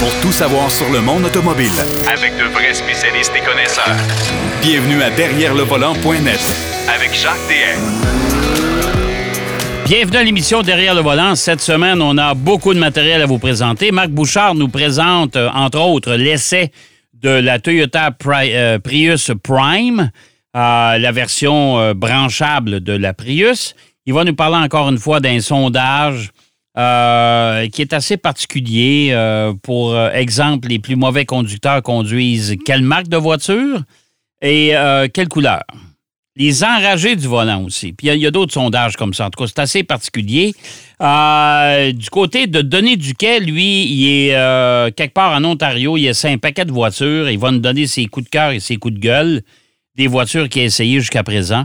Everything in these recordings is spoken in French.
pour tout savoir sur le monde automobile. Avec de vrais spécialistes et connaisseurs. Bienvenue à Derrière le volant.net Avec Jacques DM. Bienvenue à l'émission Derrière le volant. Cette semaine, on a beaucoup de matériel à vous présenter. Marc Bouchard nous présente, euh, entre autres, l'essai de la Toyota Pri- euh, Prius Prime, euh, la version euh, branchable de la Prius. Il va nous parler encore une fois d'un sondage euh, qui est assez particulier. euh, pour euh, exemple, les plus mauvais conducteurs conduisent quelle marque de voiture et quelle couleur? Les enragés du volant aussi. Puis il y a- a, d'autres sondages comme ça. En tout cas, c'est assez particulier. Du côté de Denis Duquet, lui, il est quelque part en Ontario. Il essaie un paquet de voitures. Il va nous donner ses coups de cœur et ses coups de gueule des voitures qu'il a essayées jusqu'à présent.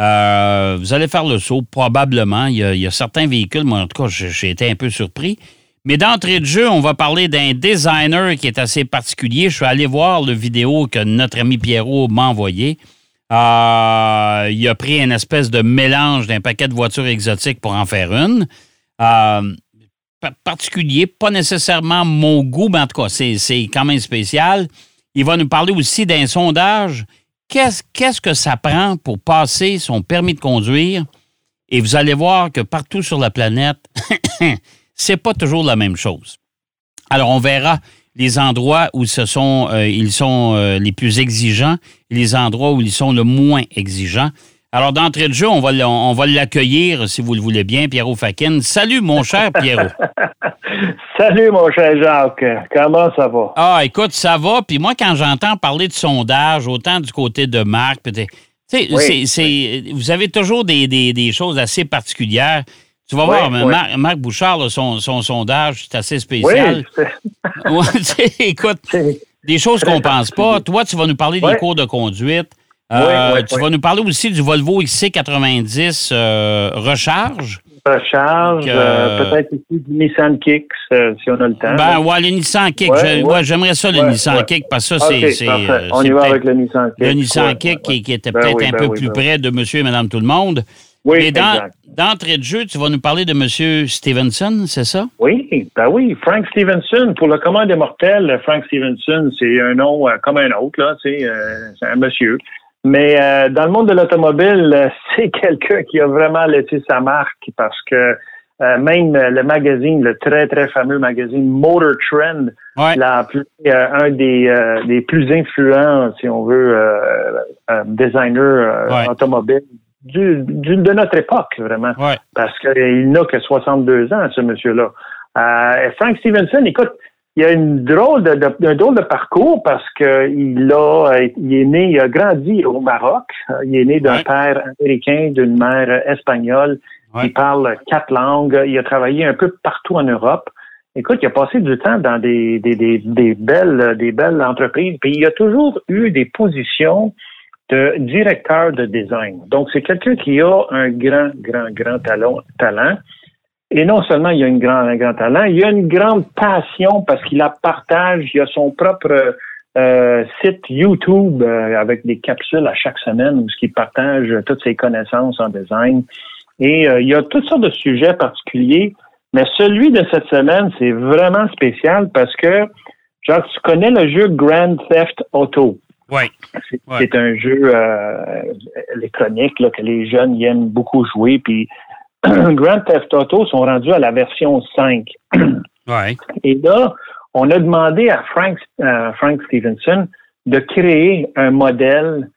Euh, vous allez faire le saut, probablement. Il y, a, certains véhicules, moi, en tout cas, j'ai été un peu surpris. Mais d'entrée de jeu, on va parler d'un designer qui est assez particulier. Je suis allé voir le vidéo que notre ami Pierrot m'a envoyé. Euh, il a pris une espèce de mélange d'un paquet de voitures exotiques pour en faire une. Euh, pa- particulier, pas nécessairement mon goût, mais en tout cas, c'est quand même spécial. Il va nous parler aussi d'un sondage. Qu'est-ce que ça prend pour passer son permis de conduire? Et vous allez voir que partout sur la planète, c'est pas toujours la même chose. Alors, on verra les endroits où ce sont, euh, ils sont euh, les plus exigeants et les endroits où ils sont le moins exigeants. Alors, d'entrée de jeu, on va, l- on va l'accueillir, si vous le voulez bien, Pierrot Fakin. Salut, mon cher Pierrot. Salut, mon cher Jacques. Comment ça va? Ah, écoute, ça va. Puis moi, quand j'entends parler de sondage, autant du côté de Marc. Tu sais, Oui, vous avez toujours des, des- des choses assez particulières. Tu vas Oui, voir. Marc, Marc Bouchard, là, son, son sondage, c'est assez spécial. écoute, des choses qu'on pense pas. Toi, tu vas nous parler des cours de conduite. Oui, Euh, tu vas nous parler aussi du Volvo XC90 euh, recharge. Recharge, Que- euh, peut-être aussi du Nissan Kicks, euh, si on a le temps. Ben, ouais, le Nissan Kick. Ouais, Je- ouais. ouais, J'aimerais ça, le Ouais, Nissan ouais. Kick, parce que ça, OK, c'est. c'est, euh, on c'est y va avec le Nissan Kick. Le Nissan Ouais, Kick ouais, qui, qui était Ben peut-être oui, un ben peu oui, plus ben oui. près de monsieur et madame tout le monde. Oui, Mais dans- d'entrée de jeu, tu vas nous parler de monsieur Stevenson, c'est ça? Oui, ben oui, Frank Stevenson. Pour le commun des mortels, Frank Stevenson, c'est un nom euh, comme un autre, là, tu sais, euh, c'est un monsieur. Mais euh, dans le monde de l'automobile, euh, c'est quelqu'un qui a vraiment laissé sa marque parce que euh, même le magazine, le très, très fameux magazine Motor Trend, Ouais. l'a appelé euh, un des, euh, des plus influents, si on veut, euh, euh, designers euh, Ouais. automobiles du, du- de notre époque, vraiment Ouais. parce qu'il n'a que 62 ans, ce monsieur-là. Euh, Frank Stevenson, écoute, il a une drôle de, de- un drôle de parcours parce que il a, il est né, il a grandi au Maroc. Il est né d'un Ouais. père américain, d'une mère espagnole. Ouais. Il parle quatre langues. Il a travaillé un peu partout en Europe. Écoute, il a passé du temps dans des, des, des, des belles, des belles entreprises. Puis il a toujours eu des positions de directeur de design. Donc, c'est quelqu'un qui a un grand, grand, grand talent. talent. Et non seulement il a une grand, un grand talent, il a une grande passion parce qu'il la partage. Il a son propre euh, site YouTube euh, avec des capsules à chaque semaine où il partage toutes ses connaissances en design. Et euh, il y a toutes sortes de sujets particuliers. Mais celui de cette semaine, c'est vraiment spécial parce que, genre, tu connais le jeu Grand Theft Auto. Oui. C'est Ouais. un jeu électronique là, que les jeunes y aiment beaucoup jouer. Puis Grand Theft Auto sont rendus à la version 5. Ouais. Et là, on a demandé à Frank, euh, Frank Stevenson de créer un modèle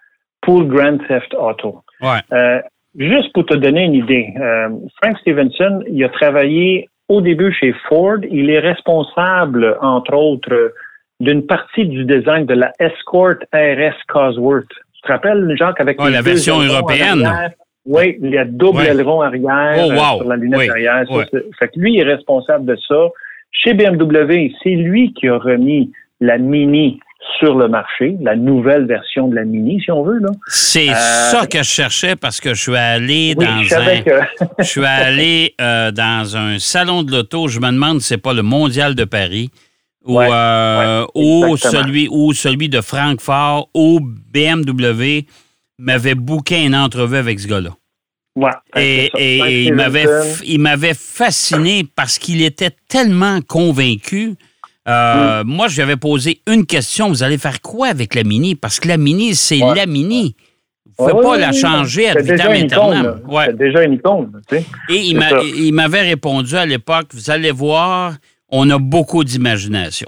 pour Grand Theft Auto. Ouais. Euh, juste pour te donner une idée, euh, Frank Stevenson, il a travaillé au début chez Ford. Il est responsable, entre autres, d'une partie du design de la Escort RS Cosworth. Tu te rappelles, Jacques, avec Ouais, la version européenne. Oui, il y a double aileron arrière Oh, euh, wow. sur la lunette Oui. arrière. Ça, fait que lui est responsable de ça. Chez BMW, c'est lui qui a remis la Mini sur le marché, la nouvelle version de la Mini, si on veut. Là. C'est Euh, ça que je cherchais parce que je suis allé Oui, dans je un. que... Je suis allé euh, dans un salon de l'auto. Je me demande si c'est pas le Mondial de Paris ou, Ouais, euh, ouais, ou exactement. celui ou celui de Francfort ou BMW m'avait booké une entrevue avec ce gars-là. Ouais, Et, il m'avait il fasciné parce qu'il était tellement convaincu Euh, Moi, je lui avais posé une question. Vous allez faire quoi avec la Mini? Parce que la Mini, c'est la Mini. Vous ne pouvez Ouais, pas la changer à vitam aeternam. C'est déjà une icône. tu sais. Et il m'avait répondu à l'époque, vous allez voir, on a beaucoup d'imagination.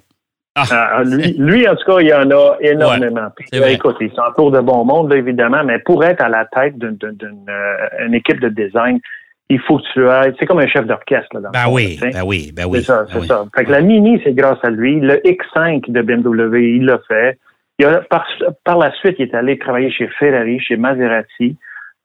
Ah, lui, lui, en tout cas, il y en a énormément. Puis, c'est écoute, il s'entoure de bon monde, là, évidemment, mais pour être à la tête d'une euh, équipe de design, il faut que tu aies. C'est comme un chef d'orchestre. Ben oui, ben oui, ben oui. C'est ça, ben c'est oui. ça. Fait que la Mini, c'est grâce à lui. Le X5 de BMW, il l'a fait. Il a, par, par la suite, il est allé travailler chez Ferrari, chez Maserati.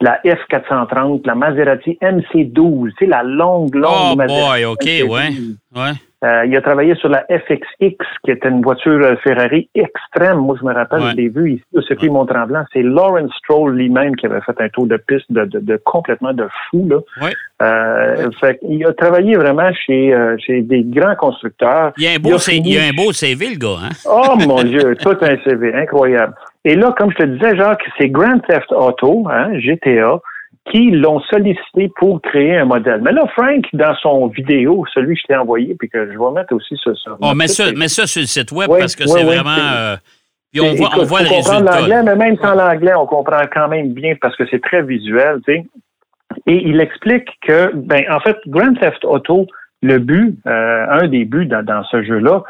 La F430, la Maserati MC12, tu sais, la longue, longue Oh Maserati boy, OK, MC12. ouais. ouais. Euh, il a travaillé sur la FXX, qui était une voiture euh, Ferrari extrême. Moi, je me rappelle, Ouais. je l'ai vu ici au circuit Mont-Tremblant. C'est Lawrence Stroll lui-même qui avait fait un tour de piste de, de, de complètement de fou. Là. Ouais. Euh, fait il a travaillé vraiment chez, euh, chez des grands constructeurs. Il y a un Il beau, a fini- il y a un beau CV, le gars, hein? Oh mon Dieu, tout un CV, incroyable. Et là, comme je te disais, Jacques, c'est Grand Theft Auto, hein, GTA, qui l'ont sollicité pour créer un modèle. Mais là, Frank, dans son vidéo, celui que je t'ai envoyé, puis que je vais mettre aussi sur Oh, notre mets site, ça, mets ça sur le site web Oui, parce que oui, c'est oui, vraiment. euh, puis on voit, on voit le résultat. l'anglais, mais même sans l'anglais, on comprend quand même bien parce que c'est très visuel, tu sais. Et il explique que, ben, en fait, Grand Theft Auto, le but, euh, un des buts dans, dans ce jeu-là,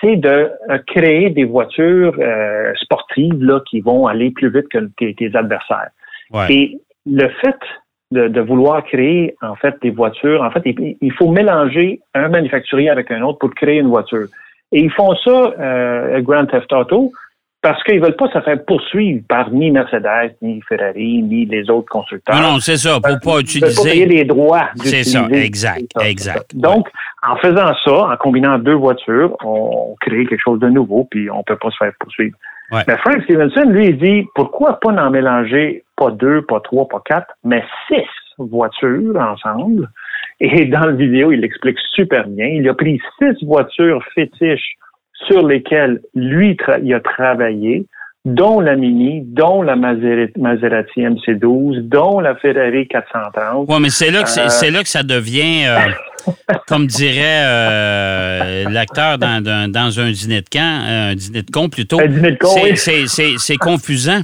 c'est de euh, créer des voitures euh, sportives là, qui vont aller plus vite que tes, tes adversaires. Ouais. Et le fait de, de vouloir créer en fait des voitures, en fait, il, il faut mélanger un manufacturier avec un autre pour créer une voiture. Et ils font ça, euh, Grand Theft Auto, parce qu'ils veulent pas se faire poursuivre par ni Mercedes, ni Ferrari, ni les autres constructeurs. Non, non, c'est ça, pour pas Ils pas payer utiliser. les droits. C'est ça, exact, ça, exact. ça. Donc, en faisant ça, en combinant deux voitures, on crée quelque chose de nouveau, puis on peut pas se faire poursuivre. Ouais. Mais Frank Stevenson, lui, il dit, pourquoi pas en mélanger pas deux, pas trois, pas quatre, mais six voitures ensemble? Et dans le vidéo, il l'explique super bien. Il a pris six voitures fétiches sur lesquelles lui, il a travaillé, dont la Mini, dont la Maserati, Maserati MC12, dont la Ferrari 430. Oui, mais c'est là, que Euh, c'est là que ça devient, euh, comme dirait euh, l'acteur dans, dans, un dîner de camp, un dîner de con plutôt. Un dîner de con, oui. c'est confusant.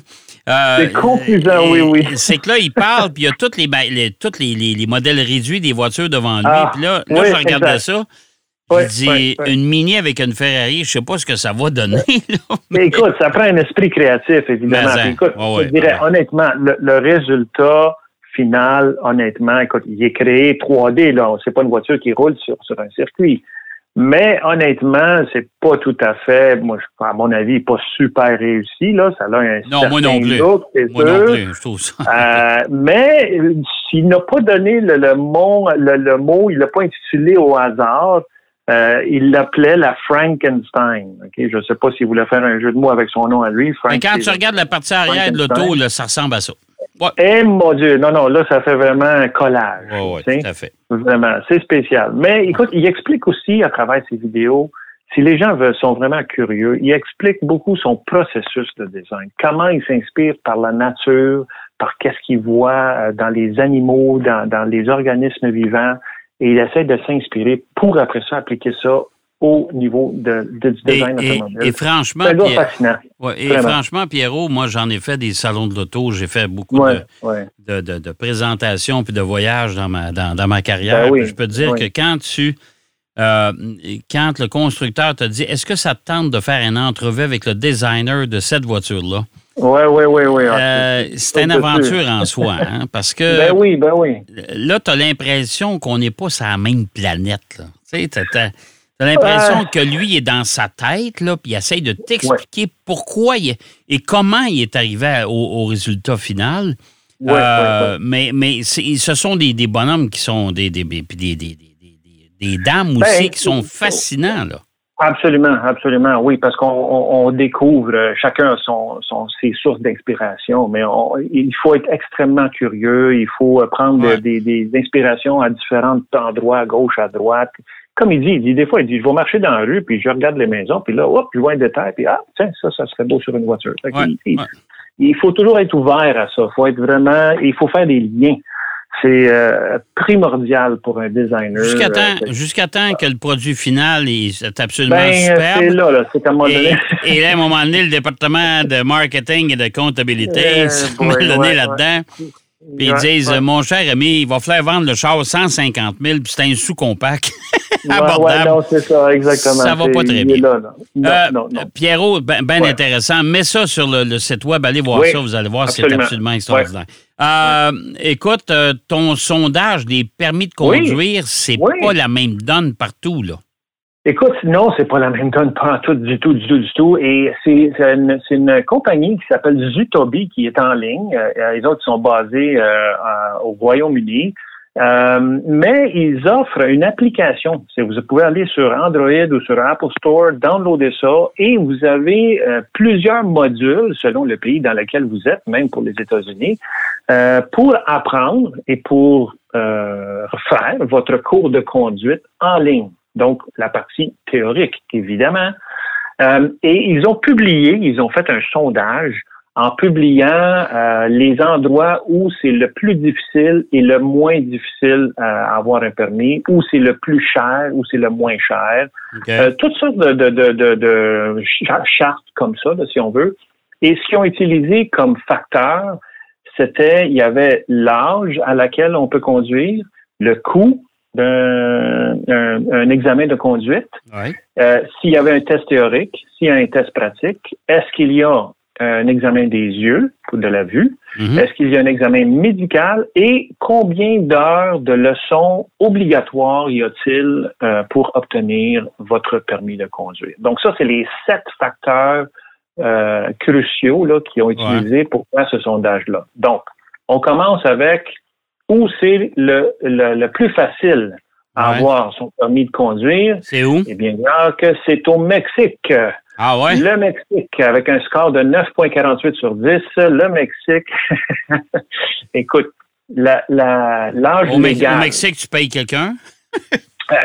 Euh, C'est confusant, et- oui, oui. C'est que là, il parle, puis il y a tous les, ba- les, tous les, les- les modèles réduits des voitures devant lui. Ah, puis là, là oui, je regardais ça. Oui, je dis, oui, une Mini avec une Ferrari, je sais pas ce que ça va donner. là. Mais écoute, ça prend un esprit créatif, évidemment. Mais, hein, Puis écoute, je dirais honnêtement, le, le résultat final, honnêtement, écoute, il est créé 3D, là. C'est pas une voiture qui roule sur, sur un circuit. Mais honnêtement, c'est pas tout à fait, moi, à mon avis, pas super réussi, là. Ça a un Non, moi non plus. Moi sûr. non plus, je trouve ça. Euh, mais s'il n'a pas donné le, le mot, le, le mot, il l'a pas intitulé au hasard. Euh, il l'appelait la Frankenstein. Je ne sais pas s'il voulait faire un jeu de mots avec son nom à lui. Frank Mais quand tu regardes la partie arrière de l'auto, ça ressemble à ça. Ouais, Eh mon Dieu, non, non, là, ça fait vraiment un collage. tu sais. tout à fait. Vraiment, c'est spécial. Mais écoute, il explique aussi à travers ses vidéos, si les gens veulent, sont vraiment curieux, il explique beaucoup son processus de design, comment il s'inspire par la nature, par qu'est-ce qu'il voit euh, dans les animaux, dans, dans les organismes vivants, et il essaie de s'inspirer pour après ça appliquer ça au niveau de, de- du design et- automobile. et franchement, Pierre- fascinant. ouais, et Vraiment. franchement, Pierrot, moi, j'en ai fait des salons de l'auto. J'ai fait beaucoup Ouais, de, ouais. de, de- de présentations puis de voyages dans ma, dans, dans ma carrière. Ben oui, Puis Je peux te dire oui. que quand tu. euh, quand le constructeur te dit est-ce que ça te tente de faire une entrevue avec le designer de cette voiture-là? Ouais, ouais, ouais, ouais. Euh, c'est une aventure en soi, hein, parce que Ben oui, ben oui. là, tu as l'impression qu'on n'est pas sur la même planète. Tu sais, t'as- l'impression que lui est dans sa tête, là, puis il essaye de t'expliquer pourquoi il et comment il est arrivé au, au résultat final. Ouais, Euh, ouais. Mais, mais ce sont des, des bonhommes qui sont des, des, des, des, dames Ben, aussi qui sont fascinants. Là. Absolument, absolument, oui, parce qu'on on, on découvre, euh, chacun son, son, ses sources d'inspiration, mais on- il faut être extrêmement curieux, il faut euh, prendre Ouais. des, des inspirations à différents endroits, à gauche, à droite. Comme il dit, il dit des fois, il dit, je vais marcher dans la rue, puis je regarde les maisons, puis là, hop, je vois un détail, puis ah, tiens, ça, ça serait beau sur une voiture. Fait Ouais, qu'il- il, ouais. il faut toujours être ouvert à ça. Il faut être vraiment, il faut faire des liens. c'est euh, primordial pour un designer. Jusqu'à euh, temps, c'est- jusqu'à temps que le produit final est absolument ben, c'est superbe. là, là, c'est à un moment Et, donné. et là, à un moment donné, le département de marketing et de comptabilité Euh, se met ouais, ouais, là-dedans. Puis ils disent, ouais. mon cher ami, il va falloir vendre le char 150 000, puis c'est un sous-compact. Abordable. ouais, c'est ça, exactement. Ça va pas très bien. là, là. Non, Euh, non, non. Pierrot, bien Ouais. intéressant. Mets ça sur le, le site web. Allez voir Oui, ça. Vous allez voir, c'est absolument. extraordinaire. Euh, écoute, euh, ton sondage des permis de Oui. conduire, c'est Oui. pas la même donne partout, là. Écoute, non, c'est pas la même donne, pas tout, du tout, du tout, du tout. Et c'est une, une compagnie qui s'appelle Zutobi qui est en ligne. Euh, les autres sont basés euh, au Royaume-Uni. Euh, mais ils offrent une application. Vous pouvez aller sur Android ou sur Apple Store, downloader ça, et vous avez euh, plusieurs modules selon le pays dans lequel vous êtes, même pour les États-Unis, euh, pour apprendre et pour euh, faire votre cours de conduite en ligne. Donc, la partie théorique, évidemment. Euh, et ils ont publié, ils ont fait un sondage en publiant euh, les endroits où c'est le plus difficile et le moins difficile à avoir un permis, où c'est le plus cher, où c'est le moins cher. Euh, toutes sortes de, de, de, de, de cha- chartes comme ça, là, si on veut. Et ce qu'ils ont utilisé comme facteur, c'était, il y avait l'âge à laquelle on peut conduire, le coût d'un un, un examen de conduite, Ouais. euh, s'il y avait un test théorique, s'il y a un test pratique, est-ce qu'il y a un examen des yeux ou de la vue, Mhm. est-ce qu'il y a un examen médical? Et combien d'heures de leçons obligatoires y a-t-il euh, pour obtenir votre permis de conduire? Donc ça, c'est les sept facteurs euh, cruciaux là, qui ont utilisé pour faire ce sondage-là. Donc, on commence avec où c'est le, le, le plus facile à Ouais. avoir son permis de conduire. C'est où? Eh bien, alors que c'est au Mexique. Ah ouais? Le Mexique, avec un score de 9,48 sur 10, le Mexique, écoute, la- la- l'âge Au, légal... au Mexique, tu payes quelqu'un? euh,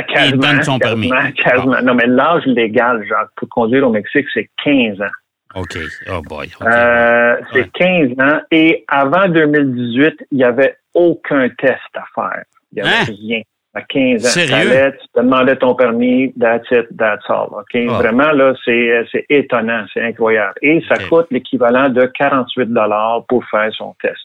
quasiment, il donne son permis. quasiment. Non, mais l'âge légal, genre, pour conduire au Mexique, c'est 15 ans. OK. Oh boy. Euh, c'est Ouais. 15 ans. Et avant 2018, il n'y avait aucun test à faire. Il n'y avait Hein? rien. À 15 ans, Sérieux? Tu te demandais ton permis, that's it, that's all. Ah. Vraiment, là, c'est, c'est étonnant, c'est incroyable. Et ça coûte l'équivalent de 48 pour faire son test.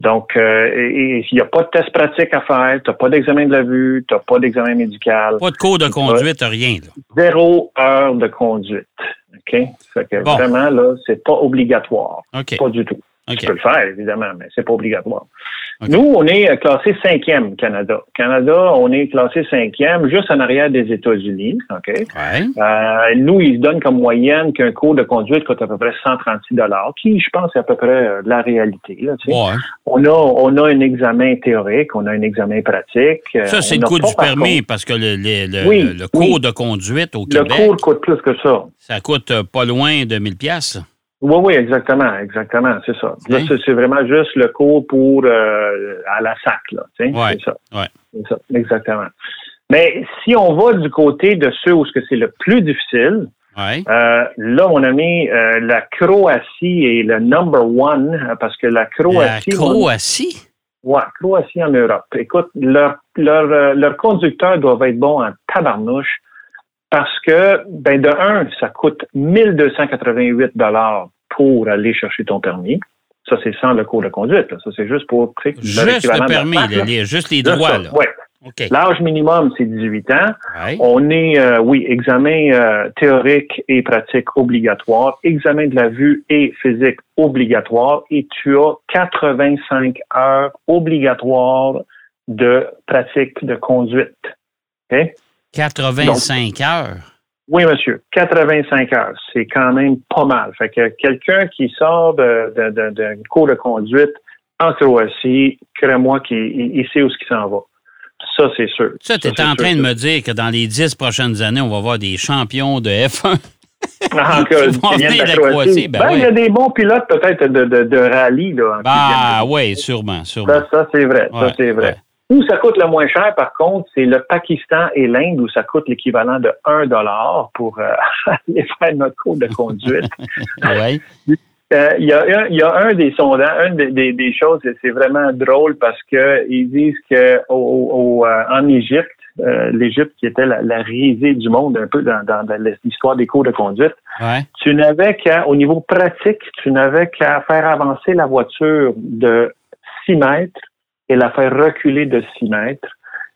Donc, euh, il n'y a pas de test pratique à faire, tu n'as pas d'examen de la vue, tu n'as pas d'examen médical, Pas de cours de conduite, rien. Là. zéro heure de conduite. OK? Fait que Bon. vraiment, là, c'est pas obligatoire. Pas du tout. Tu peux le faire, évidemment, mais c'est pas obligatoire. Nous, on est euh, classé cinquième Canada. Canada, on est classé cinquième, juste en arrière des États-Unis. OK? Ouais. Euh, nous, ils donnent comme moyenne qu'un cours de conduite coûte à peu près 136 qui, je pense, est à peu près euh, la réalité. Là, tu sais. Ouais. on, a, on a un examen théorique, on a un examen pratique. Ça, c'est le coût du permis, contre, parce que le, le- le- Oui, le- le cours oui. de conduite au Le Québec, cours coûte plus que ça. ça coûte pas loin de 1000 pièces. Oui, oui, exactement, exactement, c'est ça. Là, Hein? c'est- vraiment juste le cours pour euh, à la sac, là. Ouais, C'est ça. ouais. C'est ça, exactement. Mais si on va du côté de ceux où c'est le plus difficile, Ouais. euh, là, mon ami, euh, la Croatie est le number one parce que la La Croatie. Croatie? Ouais, Croatie en Europe. Écoute, leur, leur, leur conducteurs doivent être bons en tabarnouche parce que, ben, de un, ça coûte 1288 dollars pour aller chercher ton permis. Ça, c'est sans le cours de conduite. là. Ça, c'est juste pour, Juste le permis, fac, là, les- juste les droits. ça, Là. ouais. OK. L'âge minimum, c'est 18 ans. Ouais. On est, euh, oui, examen euh, théorique et pratique obligatoire, examen de la vue et physique obligatoire, et tu as 85 heures obligatoires de pratique de conduite. 85 heures. Oui, monsieur, 85 heures, c'est quand même pas mal. Fait que quelqu'un qui sort d'un cours de conduite en Croatie, crée-moi qu'il il- il sait où ce s'en va. Ça, c'est sûr. Ça, tu es en sûr, train de me dire que dans les 10 prochaines années, on va avoir des champions de F1. Ah, que- ben Ben, il y a des bons pilotes peut-être de, de, de rallye. Là, Ah, oui, sûrement, sûrement. Ça, ça, c'est vrai. Ouais, ça, c'est vrai. ouais. Où ça coûte le moins cher, par contre, c'est le Pakistan et l'Inde, où ça coûte l'équivalent de 1 dollar pour euh, aller faire notre cours de conduite. Ouais? Euh, Il y, a un- il y a un des sondages, une des, des- des choses, c'est vraiment drôle parce que ils disent que au, au- euh, en Égypte, euh, l'Égypte qui était la, la risée du monde un peu dans, dans, dans l'histoire des cours de conduite, Ouais. tu n'avais qu'à, au niveau pratique, tu n'avais qu'à faire avancer la voiture de 6 mètres et la faire reculer de 6 mètres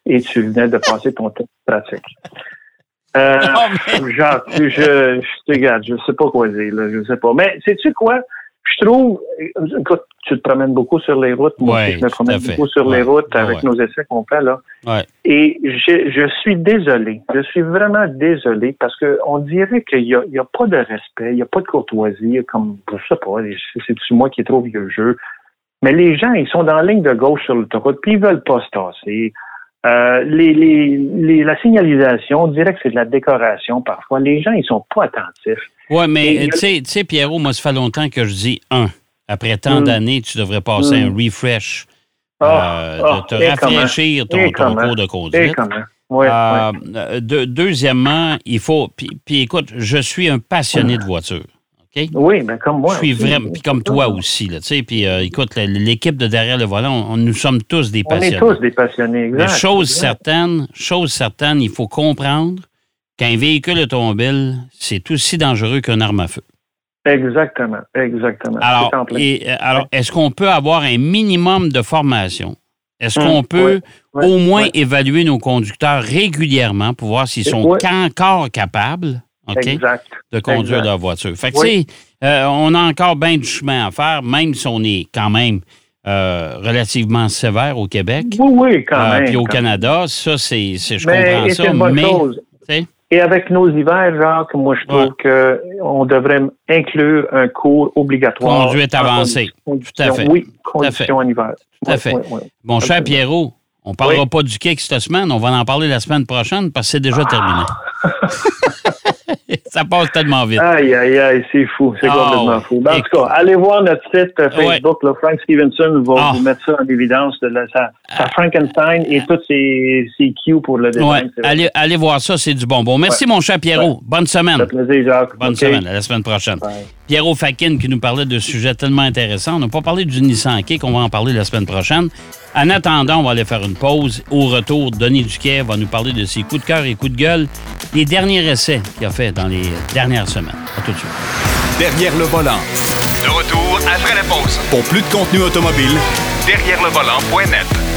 et tu venais de passer ton test pratique. Euh, Oh, genre, je, je, je, regarde, je sais pas quoi dire, là, je sais pas. Mais sais-tu quoi? Je trouve, écoute, tu te promènes beaucoup sur les routes. Moi Ouais, je me promène beaucoup sur Ouais, les routes ouais, avec nos essais qu'on fait, là. Ouais. Et je, je suis désolé. Je suis vraiment désolé parce que on dirait qu'il y a, il y a pas de respect, il y a pas de courtoisie, comme, je sais pas, c'est moi qui est trop vieux jeu? Mais les gens, ils sont dans la ligne de gauche sur l'autoroute, puis ils veulent pas se tasser. Euh, les, les, les- la signalisation, on dirait que c'est de la décoration parfois. Les gens, ils sont pas attentifs. Oui, mais tu sais- tu sais, Pierrot, moi, ça fait longtemps que je dis un. Après tant Mm. d'années, tu devrais passer Mm. un refresh. Ah, euh, ah, de te rafraîchir ton, cours de conduite. Ouais, Euh, ouais. de- deuxièmement, il faut. Puis, puis écoute, je suis un passionné de voiture. Oui, mais comme moi. je suis vraiment. Puis comme toi aussi, là, tu sais. Puis euh, écoute, l'équipe de derrière le volant, on- nous sommes tous des On est passionnés. tous des passionnés, exact. Mais chose exact. certaine, chose certaine, il faut comprendre qu'un véhicule automobile, c'est aussi dangereux qu'une arme à feu. Exactement, exactement. Alors, et, euh, alors est-ce qu'on peut avoir un minimum de formation? Est-ce Hum, qu'on peut au moins évaluer nos conducteurs régulièrement pour voir s'ils sont encore capables? Exact. de conduire exact. leur voiture? Fait que, Oui. tu sais, euh, on a encore bien du chemin à faire, même si on est quand même euh, relativement sévère au Québec. Oui, oui, quand euh, même. Puis au Canada, ça, c'est, c'est- je. Mais comprends ça, une bonne mais chose. Et avec nos hivers, Jacques, moi, je trouve Ouais. que on devrait inclure un cours obligatoire. Conduite avancée. Tout à fait. Oui, condition en hiver. Tout à fait. Mon cher. Pierrot, on ne parlera pas du kick cette semaine, on va en parler la semaine prochaine parce que c'est déjà terminé. Ça passe tellement vite. Aïe, aïe, aïe, c'est fou. C'est Ah, complètement ouais. fou. Ben, en tout cas, allez voir notre site euh, Facebook. là, Frank Stevenson va Ah. vous mettre ça en évidence. De la, sa, sa Frankenstein et tous ses, ses cues pour le design. Ouais, allez, allez voir ça, c'est du bonbon. Merci, mon cher Pierrot. Bonne Ça semaine. fait plaisir, Jacques. Bonne semaine. À la semaine prochaine. Bye. Pierrot Fakin qui nous parlait de sujets tellement intéressants. On n'a pas parlé du Nissan Kick, on va en parler la semaine prochaine. En attendant, on va aller faire une pause. Au retour, Denis Duquet va nous parler de ses coups de cœur et coups de gueule, les derniers essais qu'il a fait dans les dernières semaines. À tout de suite. Derrière le volant. De retour après la pause. Pour plus de contenu automobile, Derrière le volant.net.